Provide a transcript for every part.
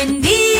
Buen día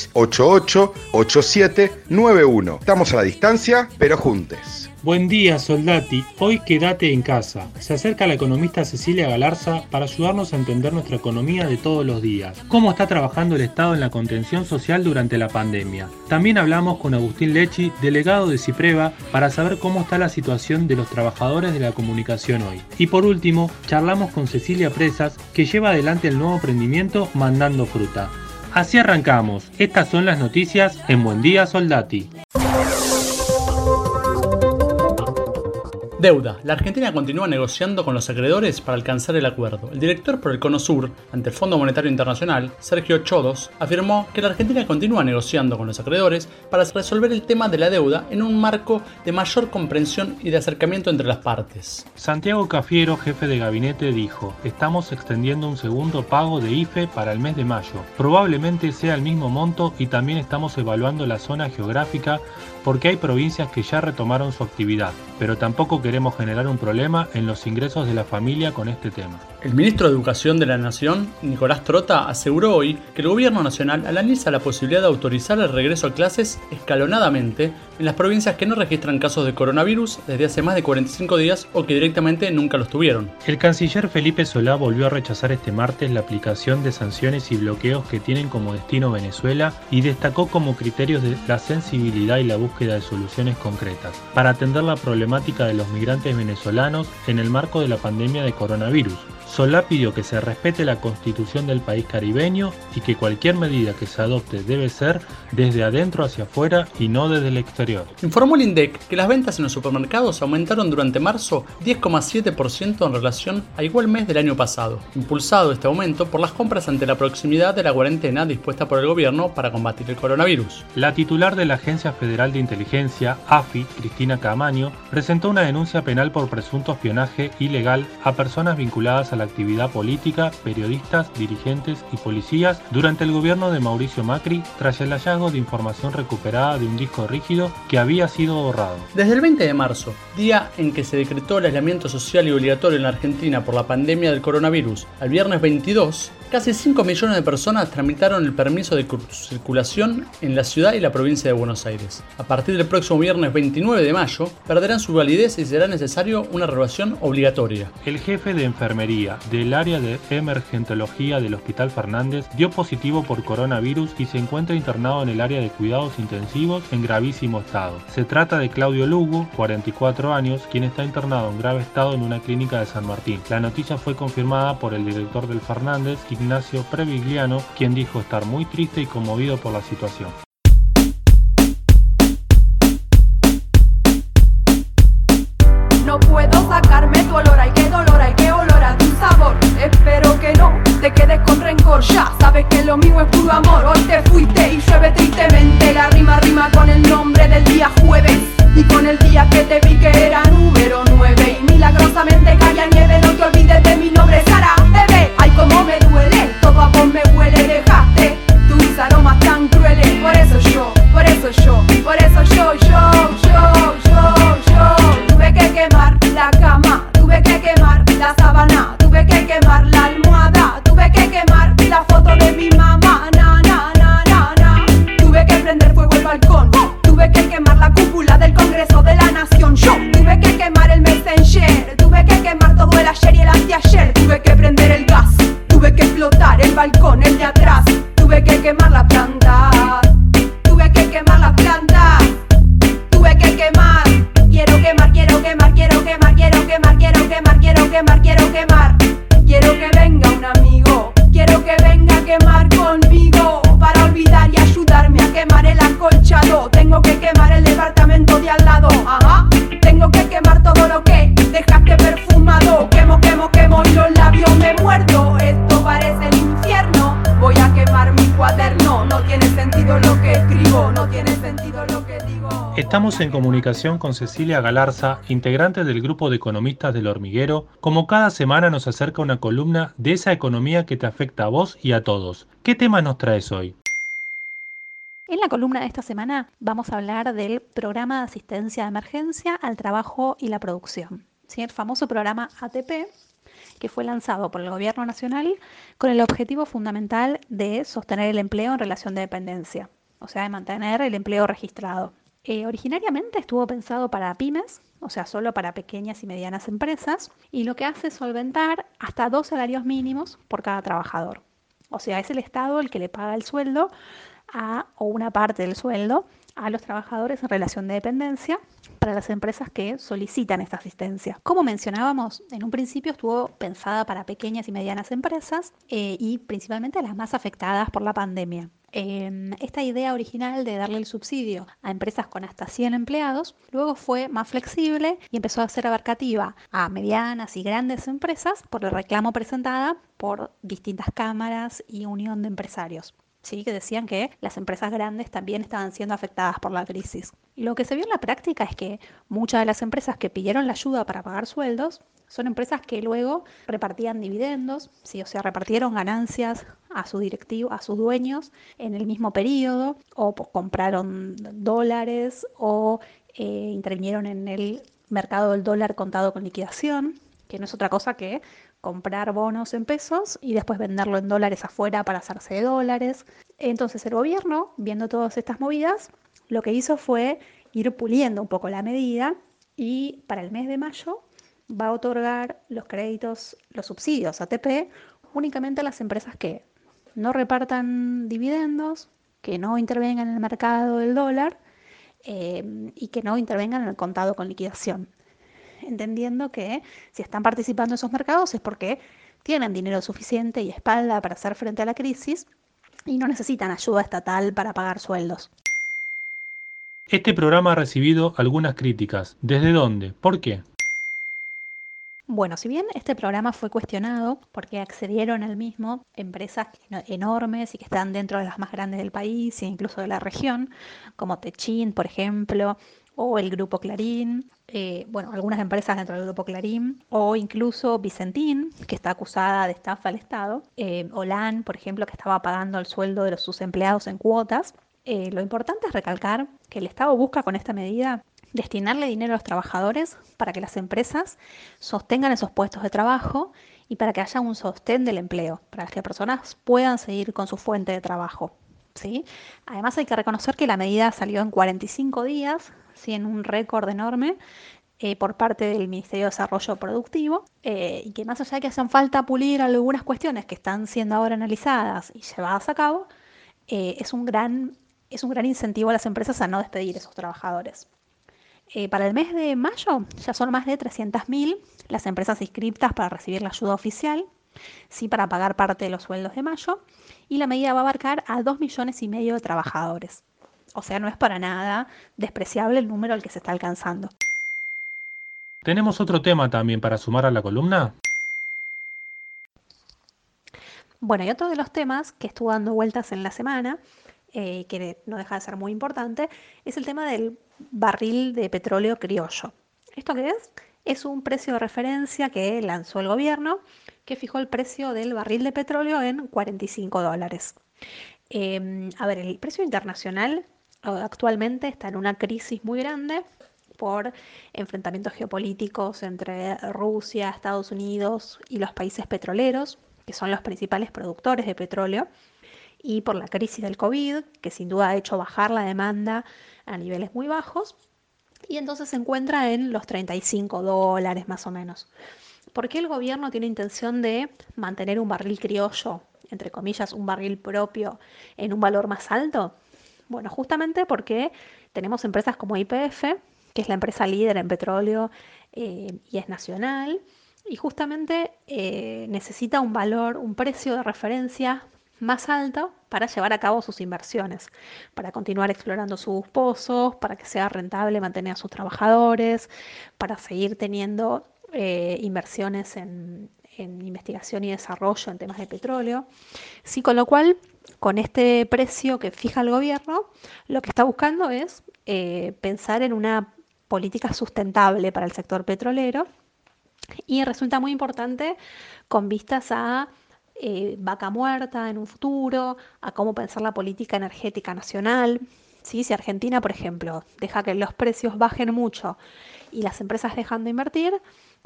88 87 91. Estamos a la distancia, pero juntes. Buen día, Soldati. Hoy quédate en casa. Se acerca la economista Cecilia Galarza para ayudarnos a entender nuestra economía de todos los días. Cómo está trabajando el Estado en la contención social durante la pandemia. También hablamos con Agustín Lechi, delegado de Cipreva, para saber cómo está la situación de los trabajadores de la comunicación hoy. Y por último, charlamos con Cecilia Presas, que lleva adelante el nuevo emprendimiento Mandando Fruta. Así arrancamos. Estas son las noticias en Buen Día Soldati. Deuda. La Argentina continúa negociando con los acreedores para alcanzar el acuerdo. El director por el Cono Sur, ante el Fondo Monetario Internacional, Sergio Chodos, afirmó que la Argentina continúa negociando con los acreedores para resolver el tema de la deuda en un marco de mayor comprensión y de acercamiento entre las partes. Santiago Cafiero, jefe de gabinete, dijo, estamos extendiendo un segundo pago de IFE para el mes de mayo. Probablemente sea el mismo monto y también estamos evaluando la zona geográfica porque hay provincias que ya retomaron su actividad, pero tampoco queremos generar un problema en los ingresos de la familia con este tema. El ministro de Educación de la Nación, Nicolás Trota, aseguró hoy que el gobierno nacional analiza la posibilidad de autorizar el regreso a clases escalonadamente en las provincias que no registran casos de coronavirus desde hace más de 45 días o que directamente nunca los tuvieron. El canciller Felipe Solá volvió a rechazar este martes la aplicación de sanciones y bloqueos que tienen como destino Venezuela y destacó como criterios de la sensibilidad y la búsqueda de soluciones concretas para atender la problemática de los migrantes venezolanos en el marco de la pandemia de coronavirus. Solá pidió que se respete la constitución del país caribeño y que cualquier medida que se adopte debe ser desde adentro hacia afuera y no desde el exterior. Informó el INDEC que las ventas en los supermercados aumentaron durante marzo 10,7% en relación a igual mes del año pasado, impulsado este aumento por las compras ante la proximidad de la cuarentena dispuesta por el gobierno para combatir el coronavirus. La titular de la Agencia Federal de Inteligencia, AFI, Cristina Camaño, presentó una denuncia penal por presunto espionaje ilegal a personas vinculadas a la actividad política, periodistas, dirigentes y policías durante el gobierno de Mauricio Macri tras el hallazgo de información recuperada de un disco rígido que había sido borrado. Desde el 20 de marzo, día en que se decretó el aislamiento social y obligatorio en la Argentina por la pandemia del coronavirus, al viernes 22, casi 5 millones de personas tramitaron el permiso de circulación en la ciudad y la provincia de Buenos Aires. A partir del próximo viernes 29 de mayo, perderán su validez y será necesario una renovación obligatoria. El jefe de enfermería del área de emergentología del Hospital Fernández dio positivo por coronavirus y se encuentra internado en el área de cuidados intensivos en gravísimo estado. Se trata de Claudio Lugo, 44 años, quien está internado en grave estado en una clínica de San Martín. La noticia fue confirmada por el director del Fernández, Ignacio Previgliano, quien dijo estar muy triste y conmovido por la situación. No puedo sacarme tu olor, ay qué dolor, ay qué olor a tu sabor. Espero que no te quedes con rencor, ya sabes que lo mío es puro amor. Hoy te fuiste y llueve tristemente, la rima rima con el nombre del día jueves y con el día que te vi que era Estamos en comunicación con Cecilia Galarza, integrante del grupo de economistas del hormiguero. Como cada semana nos acerca una columna de esa economía que te afecta a vos y a todos. ¿Qué tema nos traes hoy? En la columna de esta semana vamos a hablar del programa de asistencia de emergencia al trabajo y la producción. El famoso programa ATP, que fue lanzado por el Gobierno Nacional con el objetivo fundamental de sostener el empleo en relación de dependencia, o sea, de mantener el empleo registrado. Eh, originariamente estuvo pensado para pymes, o sea, solo para pequeñas y medianas empresas, y lo que hace es solventar hasta dos salarios mínimos por cada trabajador. O sea, es el Estado el que le paga el sueldo o una parte del sueldo a los trabajadores en relación de dependencia para las empresas que solicitan esta asistencia. Como mencionábamos, en un principio estuvo pensada para pequeñas y medianas empresas eh, y principalmente las más afectadas por la pandemia. Esta idea original de darle el subsidio a empresas con hasta 100 empleados luego fue más flexible y empezó a ser abarcativa a medianas y grandes empresas por el reclamo presentada por distintas cámaras y unión de empresarios. ¿Sí? que decían que las empresas grandes también estaban siendo afectadas por la crisis. Lo que se vio en la práctica es que muchas de las empresas que pidieron la ayuda para pagar sueldos son empresas que luego repartían dividendos, ¿sí? o sea, repartieron ganancias a su directivo, a sus dueños en el mismo periodo, o compraron dólares o eh, intervinieron en el mercado del dólar contado con liquidación, que no es otra cosa que comprar bonos en pesos y después venderlo en dólares afuera para hacerse de dólares. Entonces el gobierno, viendo todas estas movidas, lo que hizo fue ir puliendo un poco la medida y para el mes de mayo va a otorgar los créditos, los subsidios ATP únicamente a las empresas que no repartan dividendos, que no intervengan en el mercado del dólar eh, y que no intervengan en el contado con liquidación entendiendo que si están participando en esos mercados es porque tienen dinero suficiente y espalda para hacer frente a la crisis y no necesitan ayuda estatal para pagar sueldos. Este programa ha recibido algunas críticas. ¿Desde dónde? ¿Por qué? Bueno, si bien este programa fue cuestionado porque accedieron al mismo empresas enormes y que están dentro de las más grandes del país e incluso de la región, como Techin, por ejemplo, o el Grupo Clarín, eh, bueno, algunas empresas dentro del Grupo Clarín, o incluso Vicentín, que está acusada de estafa al Estado, eh, Olan, por ejemplo, que estaba pagando el sueldo de sus empleados en cuotas. Eh, lo importante es recalcar que el Estado busca con esta medida destinarle dinero a los trabajadores para que las empresas sostengan esos puestos de trabajo y para que haya un sostén del empleo, para que las personas puedan seguir con su fuente de trabajo. ¿sí? Además hay que reconocer que la medida salió en 45 días, en un récord enorme, eh, por parte del Ministerio de Desarrollo Productivo eh, y que más allá de que hacen falta pulir algunas cuestiones que están siendo ahora analizadas y llevadas a cabo, eh, es, un gran, es un gran incentivo a las empresas a no despedir a esos trabajadores. para el mes de mayo ya son más de 300.000 las empresas inscritas para recibir la ayuda oficial, sí para pagar parte de los sueldos de mayo, y la medida va a abarcar a 2 millones y medio de trabajadores. O sea, no es para nada despreciable el número al que se está alcanzando. ¿Tenemos otro tema también para sumar a la columna? Bueno, y otro de los temas que estuvo dando vueltas en la semana, eh, que no deja de ser muy importante, es el tema del barril de petróleo criollo. ¿Esto qué es? Es un precio de referencia que lanzó el gobierno que fijó el precio del barril de petróleo en 45 dólares. Em, a ver, el precio internacional actualmente está en una crisis muy grande por enfrentamientos geopolíticos entre Rusia, Estados Unidos y los países petroleros, que son los principales productores de petróleo, y por la crisis del COVID, que sin duda ha hecho bajar la demanda a niveles muy bajos, y entonces se encuentra en los 35 dólares más o menos. ¿Por qué el gobierno tiene intención de mantener un barril criollo, entre comillas, un barril propio, en un valor más alto? Bueno, justamente porque tenemos empresas como IPF, que es la empresa líder en petróleo eh, y es nacional, y justamente eh, necesita un valor, un precio de referencia más alto para llevar a cabo sus inversiones, para continuar explorando sus pozos, para que sea rentable mantener a sus trabajadores, para seguir teniendo eh, inversiones en, investigación y desarrollo en temas de petróleo. Sí, con lo cual con este precio que fija el gobierno, lo que está buscando es eh, pensar en una política sustentable para el sector petrolero y resulta muy importante con vistas a eh, vaca muerta en un futuro, a cómo pensar la política energética nacional. ¿sí? Si Argentina, por ejemplo, deja que los precios bajen mucho y las empresas dejan de invertir,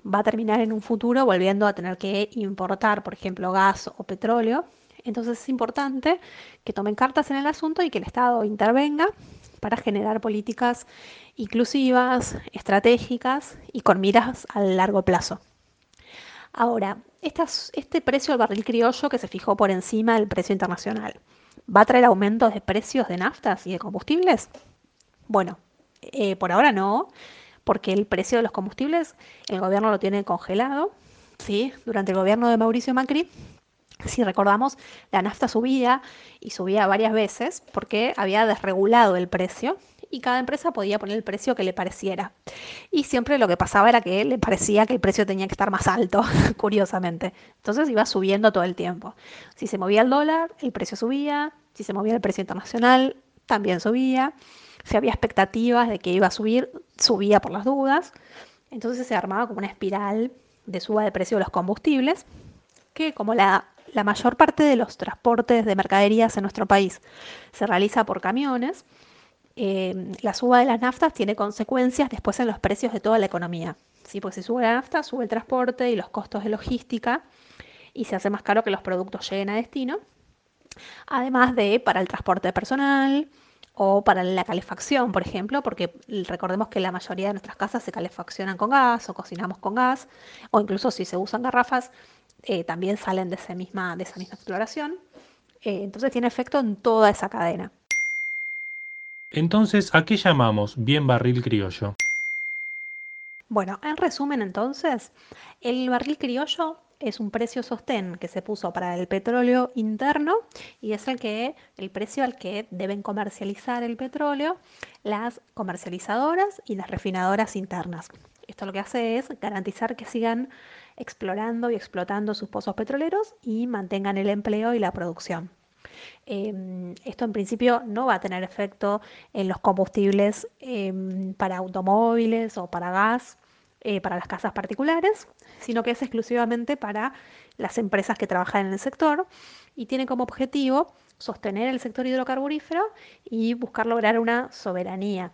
va a terminar en un futuro volviendo a tener que importar, por ejemplo, gas o petróleo. Entonces es importante que tomen cartas en el asunto y que el Estado intervenga para generar políticas inclusivas, estratégicas y con miras a largo plazo. Ahora, este precio del barril criollo que se fijó por encima del precio internacional, ¿va a traer aumentos de precios de naftas y de combustibles? Bueno, eh, por ahora no, porque el precio de los combustibles el gobierno lo tiene congelado, ¿sí? Durante el gobierno de Mauricio Macri, si recordamos, la nafta subía y subía varias veces porque había desregulado el precio y cada empresa podía poner el precio que le pareciera. Y siempre lo que pasaba era que le parecía que el precio tenía que estar más alto, curiosamente. Entonces iba subiendo todo el tiempo. Si se movía el dólar, el precio subía. Si se movía el precio internacional, también subía. Si había expectativas de que iba a subir, subía por las dudas. Entonces se armaba como una espiral de suba de precio de los combustibles, que como la, la mayor parte de los transportes de mercaderías en nuestro país se realiza por camiones, eh, la suba de las naftas tiene consecuencias después en los precios de toda la economía. Porque si sube la nafta, sube el transporte y los costos de logística y se hace más caro que los productos lleguen a destino. Además de para el transporte personal o para la calefacción, por ejemplo, porque recordemos que la mayoría de nuestras casas se calefaccionan con gas o cocinamos con gas, o incluso si se usan garrafas, eh, también salen de, esa misma, de esa misma exploración. Eh, entonces tiene efecto en toda esa cadena. Entonces, ¿a qué llamamos bien barril criollo? Bueno, en resumen entonces, el barril criollo es un precio sostén que se puso para el petróleo interno y es el que el precio al que deben comercializar el petróleo las comercializadoras y las refinadoras internas. Esto lo que hace es garantizar que sigan explorando y explotando sus pozos petroleros y mantengan el empleo y la producción. Em, esto en principio no va a tener efecto en los combustibles em, para automóviles o para gas, eh, para las casas particulares, sino que es exclusivamente para las empresas que trabajan en el sector y tiene como objetivo sostener el sector hidrocarburífero y buscar lograr una soberanía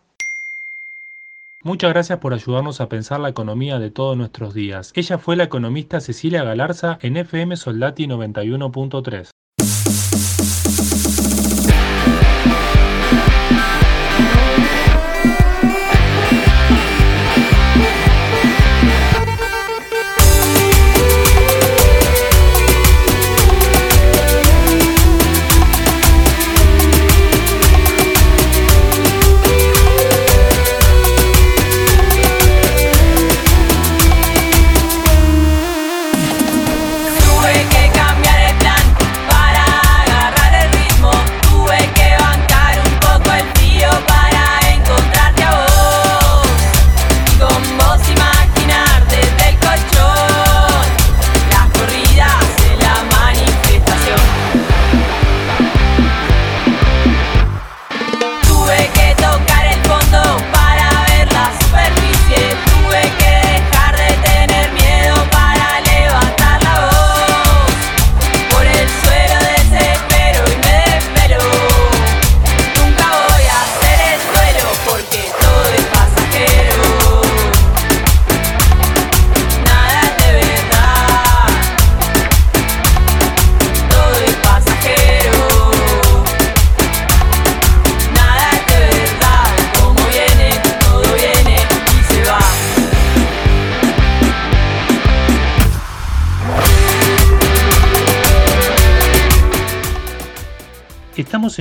Muchas gracias por ayudarnos a pensar la economía de todos nuestros días. Ella fue la economista Cecilia Galarza en FM Soldati 91.3.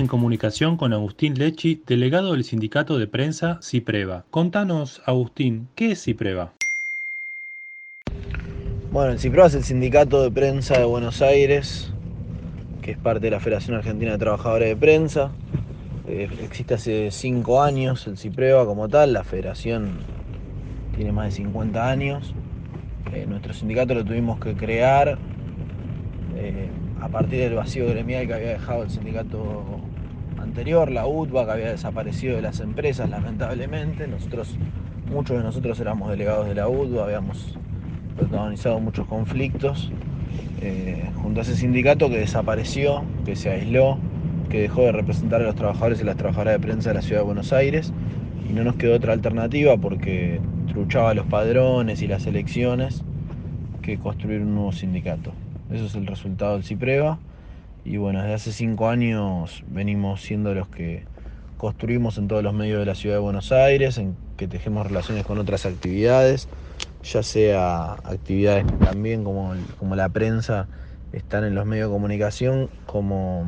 en comunicación con Agustín Lechi, delegado del sindicato de prensa CIPREVA. Contanos, Agustín, ¿qué es CIPREVA? Bueno, el CIPREVA es el sindicato de prensa de Buenos Aires, que es parte de la Federación Argentina de Trabajadores de Prensa. Eh, existe hace cinco años el CIPREVA como tal, la federación tiene más de 50 años. Eh, nuestro sindicato lo tuvimos que crear eh, a partir del vacío gremial que había dejado el sindicato anterior, la que había desaparecido de las empresas, lamentablemente. Nosotros, muchos de nosotros éramos delegados de la UTBA, habíamos protagonizado muchos conflictos eh, junto a ese sindicato que desapareció, que se aisló, que dejó de representar a los trabajadores y las trabajadoras de prensa de la ciudad de Buenos Aires y no nos quedó otra alternativa porque truchaba los padrones y las elecciones que construir un nuevo sindicato. Eso es el resultado del CIPREVA y bueno, desde hace cinco años venimos siendo los que construimos en todos los medios de la ciudad de Buenos Aires, en que tejemos relaciones con otras actividades, ya sea actividades también como, como la prensa están en los medios de comunicación, como,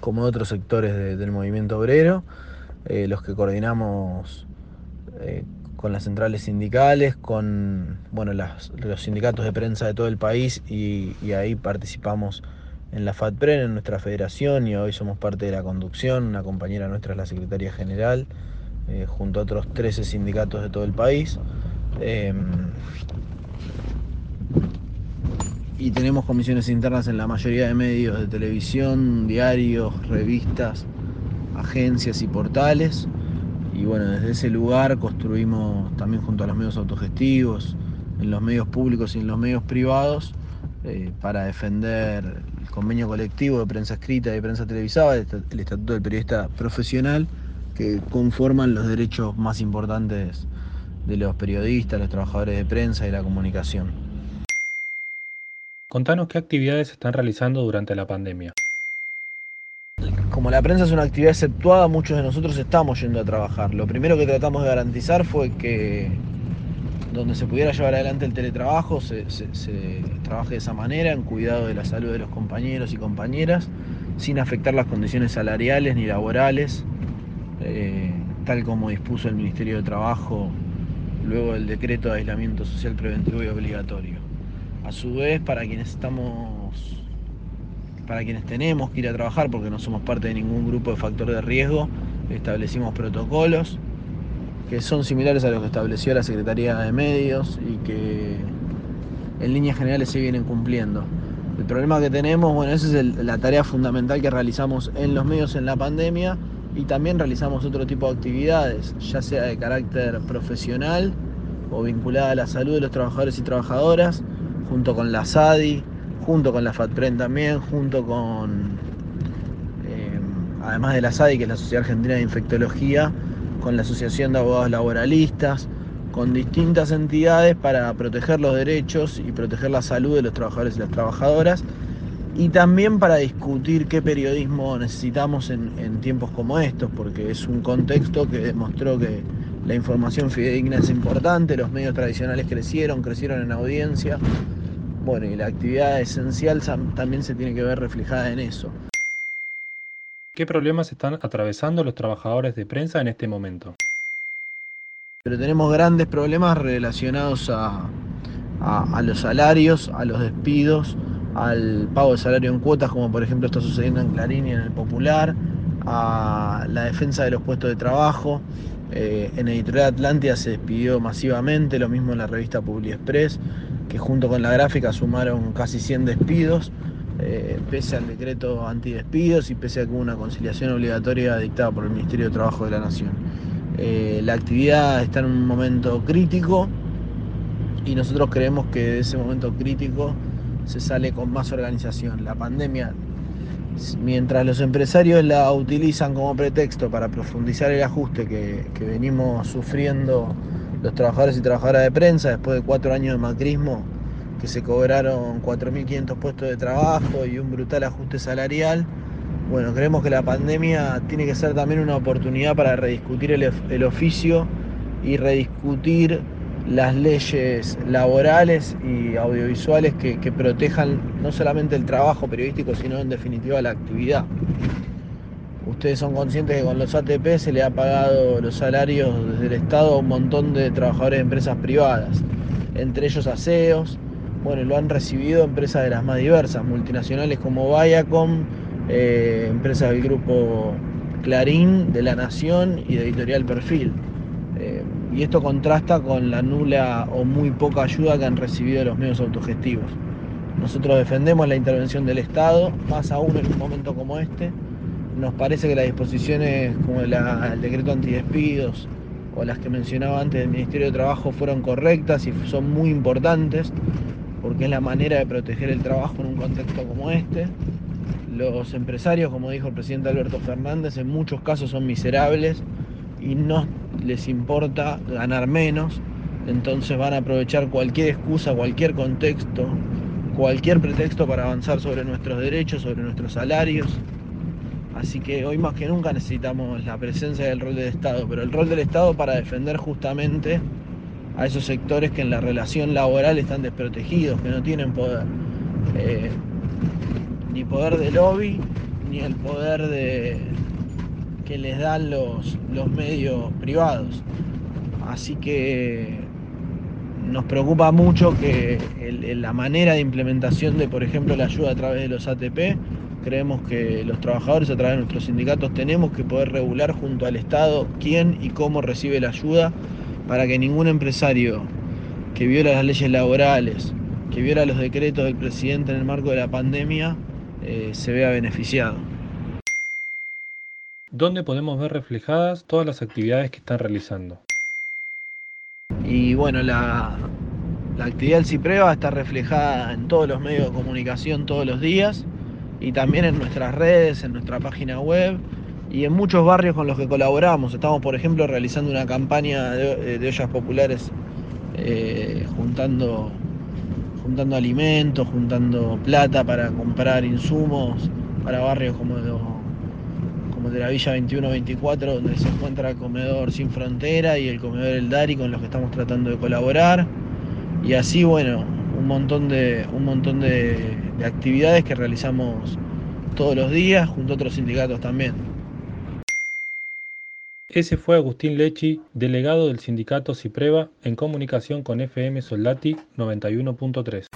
como otros sectores del movimiento obrero, eh, los que coordinamos eh, con las centrales sindicales, con bueno, los sindicatos de prensa de todo el país y, y ahí participamos en la FATPREN, en nuestra federación, y hoy somos parte de la conducción. Una compañera nuestra es la secretaria general, eh, junto a otros 13 sindicatos de todo el país. Em, y tenemos comisiones internas en la mayoría de medios de televisión, diarios, revistas, agencias y portales. Y bueno, desde ese lugar construimos también junto a los medios autogestivos, en los medios públicos y en los medios privados, eh, para defender convenio colectivo de prensa escrita y de prensa televisada, el Estatuto del Periodista Profesional, que conforman los derechos más importantes de los periodistas, los trabajadores de prensa y la comunicación. Contanos qué actividades están realizando durante la pandemia. Como la prensa es una actividad exceptuada, muchos de nosotros estamos yendo a trabajar. Lo primero que tratamos de garantizar fue que donde se pudiera llevar adelante el teletrabajo, se, trabaje de esa manera, en cuidado de la salud de los compañeros y compañeras, sin afectar las condiciones salariales ni laborales, eh, tal como dispuso el Ministerio de Trabajo luego del decreto de aislamiento social preventivo y obligatorio. A su vez, para quienes estamos, para quienes tenemos que ir a trabajar, porque no somos parte de ningún grupo de factor de riesgo, establecimos protocolos que son similares a los que estableció la Secretaría de Medios y que en líneas generales se vienen cumpliendo. El problema que tenemos, bueno, esa es la tarea fundamental que realizamos en los medios en la pandemia y también realizamos otro tipo de actividades, ya sea de carácter profesional o vinculada a la salud de los trabajadores y trabajadoras, junto con la SADI, junto con la FATPREN también, junto con, eh, además de la SADI, que es la Sociedad Argentina de Infectología, con la Asociación de Abogados Laboralistas, con distintas entidades para proteger los derechos y proteger la salud de los trabajadores y las trabajadoras y también para discutir qué periodismo necesitamos en, tiempos como estos, porque es un contexto que demostró que la información fidedigna es importante, los medios tradicionales crecieron, crecieron en audiencia, bueno, y la actividad esencial también se tiene que ver reflejada en eso. ¿Qué problemas están atravesando los trabajadores de prensa en este momento? Pero tenemos grandes problemas relacionados a, los salarios, a los despidos, al pago de salario en cuotas, como por ejemplo está sucediendo en Clarín y en el Popular, a la defensa de los puestos de trabajo. Eh, en Editorial Atlántida se despidió masivamente, lo mismo en la revista Publi Express, que junto con la gráfica sumaron casi 100 despidos. Eh, pese al decreto antidespidos y pese a que hubo una conciliación obligatoria dictada por el Ministerio de Trabajo de la Nación. Eh, la actividad está en un momento crítico y nosotros creemos que de ese momento crítico se sale con más organización. La pandemia, mientras los empresarios la utilizan como pretexto para profundizar el ajuste que, que venimos sufriendo los trabajadores y trabajadoras de prensa después de cuatro años de macrismo, que se cobraron 4.500 puestos de trabajo y un brutal ajuste salarial. Bueno, creemos que la pandemia tiene que ser también una oportunidad para rediscutir el, oficio y rediscutir las leyes laborales y audiovisuales que, protejan no solamente el trabajo periodístico, sino en definitiva la actividad. Ustedes son conscientes que con los ATP se le ha pagado los salarios desde el Estado a un montón de trabajadores de empresas privadas, entre ellos aseos, bueno, lo han recibido empresas de las más diversas, multinacionales como Viacom, eh, empresas del grupo Clarín, de La Nación y de Editorial Perfil. Eh, y esto contrasta con la nula o muy poca ayuda que han recibido los medios autogestivos. Nosotros defendemos la intervención del Estado, más aún en un momento como este. Nos parece que las disposiciones como el decreto antidespidos o las que mencionaba antes del Ministerio de Trabajo fueron correctas y son muy importantes porque es la manera de proteger el trabajo en un contexto como este. Los empresarios, como dijo el presidente Alberto Fernández, en muchos casos son miserables y no les importa ganar menos, entonces van a aprovechar cualquier excusa, cualquier contexto, cualquier pretexto para avanzar sobre nuestros derechos, sobre nuestros salarios. Así que hoy más que nunca necesitamos la presencia del rol del Estado, pero el rol del Estado para defender justamente a esos sectores que en la relación laboral están desprotegidos, que no tienen poder, eh, ni poder de lobby, ni el poder de, que les dan los, los medios privados. Así que nos preocupa mucho que la manera de implementación de, por ejemplo, la ayuda a través de los ATP, creemos que los trabajadores a través de nuestros sindicatos tenemos que poder regular junto al Estado quién y cómo recibe la ayuda para que ningún empresario que viola las leyes laborales, que viola los decretos del presidente en el marco de la pandemia, eh, se vea beneficiado. ¿Dónde podemos ver reflejadas todas las actividades que están realizando? Y bueno, la, la actividad del CIPREVA está reflejada en todos los medios de comunicación todos los días y también en nuestras redes, en nuestra página web y en muchos barrios con los que colaboramos. Estamos, por ejemplo, realizando una campaña de, de ollas populares eh, juntando, juntando alimentos, juntando plata para comprar insumos para barrios como como de la Villa 21-24, donde se encuentra el comedor Sin Frontera y el comedor El Dari, con los que estamos tratando de colaborar. Y así, bueno, un montón de, un montón de actividades que realizamos todos los días, junto a otros sindicatos también. Ese fue Agustín Lechi, delegado del sindicato Cipreva, en comunicación con FM Soldati 91.3.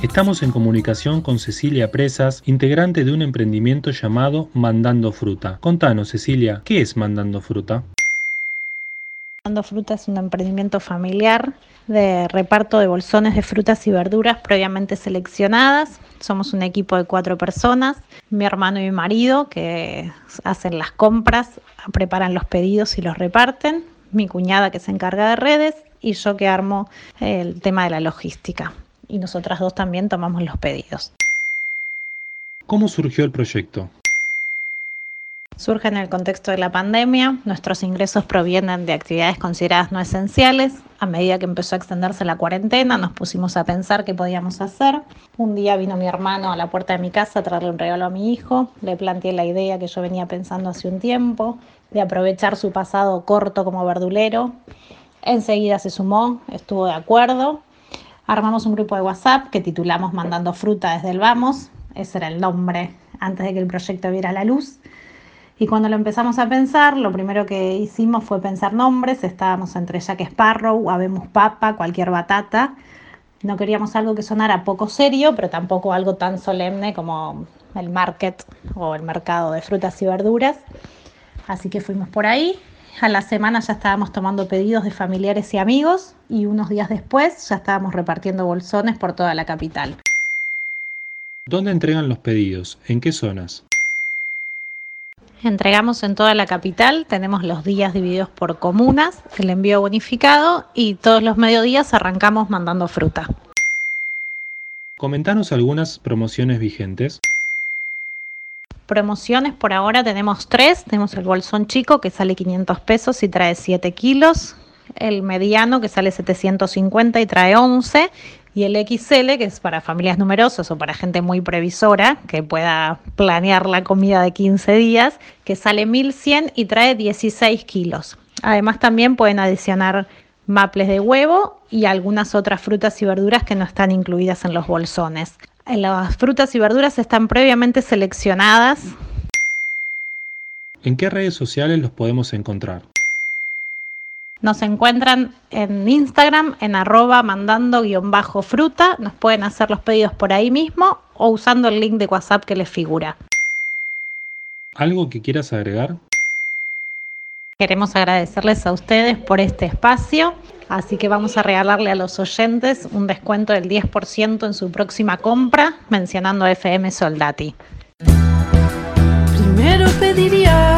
Estamos en comunicación con Cecilia Presas, integrante de un emprendimiento llamado Mandando Fruta. Contanos, Cecilia, ¿qué es Mandando Fruta? Mandando Fruta es un emprendimiento familiar de reparto de bolsones de frutas y verduras previamente seleccionadas. Somos un equipo de cuatro personas, mi hermano y mi marido que hacen las compras, preparan los pedidos y los reparten, mi cuñada que se encarga de redes y yo que armo el tema de la logística. Y nosotras dos también tomamos los pedidos. ¿Cómo surgió el proyecto? Surge en el contexto de la pandemia, nuestros ingresos provienen de actividades consideradas no esenciales. A medida que empezó a extenderse la cuarentena, nos pusimos a pensar qué podíamos hacer. Un día vino mi hermano a la puerta de mi casa a traerle un regalo a mi hijo. Le planteé la idea que yo venía pensando hace un tiempo, de aprovechar su pasado corto como verdulero. Enseguida se sumó, estuvo de acuerdo. Armamos un grupo de WhatsApp que titulamos Mandando Fruta desde el Vamos. Ese era el nombre antes de que el proyecto viera la luz. Y cuando lo empezamos a pensar, lo primero que hicimos fue pensar nombres. Estábamos entre Jack Sparrow, Habemos Papa, cualquier batata. No queríamos algo que sonara poco serio, pero tampoco algo tan solemne como el market o el mercado de frutas y verduras. Así que fuimos por ahí. A la semana ya estábamos tomando pedidos de familiares y amigos y unos días después ya estábamos repartiendo bolsones por toda la capital. ¿Dónde entregan los pedidos? ¿En qué zonas? Entregamos en toda la capital, tenemos los días divididos por comunas, el envío bonificado y todos los mediodías arrancamos mandando fruta. Comentanos algunas promociones vigentes. Promociones por ahora tenemos tres, tenemos el bolsón chico que sale 500 pesos y trae 7 kilos, el mediano que sale 750 y trae 11 y el XL, que es para familias numerosas o para gente muy previsora, que pueda planear la comida de 15 días, que sale 1100 y trae 16 kilos. Además también pueden adicionar maples de huevo y algunas otras frutas y verduras que no están incluidas en los bolsones. Las frutas y verduras están previamente seleccionadas. ¿En qué redes sociales los podemos encontrar? Nos encuentran en Instagram en arroba mandando-fruta. Nos pueden hacer los pedidos por ahí mismo o usando el link de WhatsApp que les figura. ¿Algo que quieras agregar? Queremos agradecerles a ustedes por este espacio, así que vamos a regalarle a los oyentes un descuento del 10% en su próxima compra mencionando FM Soldati. Primero pediría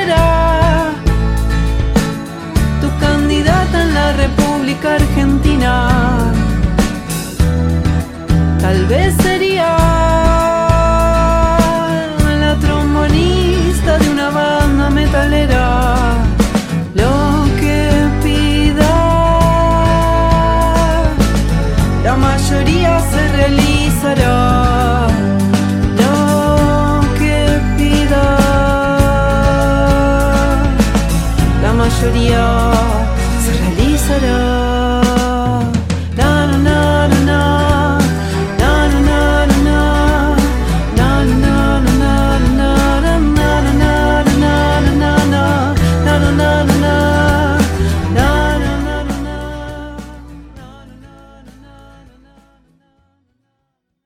Argentina, tal vez sería la trombonista de una banda metalera. Lo que pida, la mayoría se realizará. Lo que pida, la mayoría.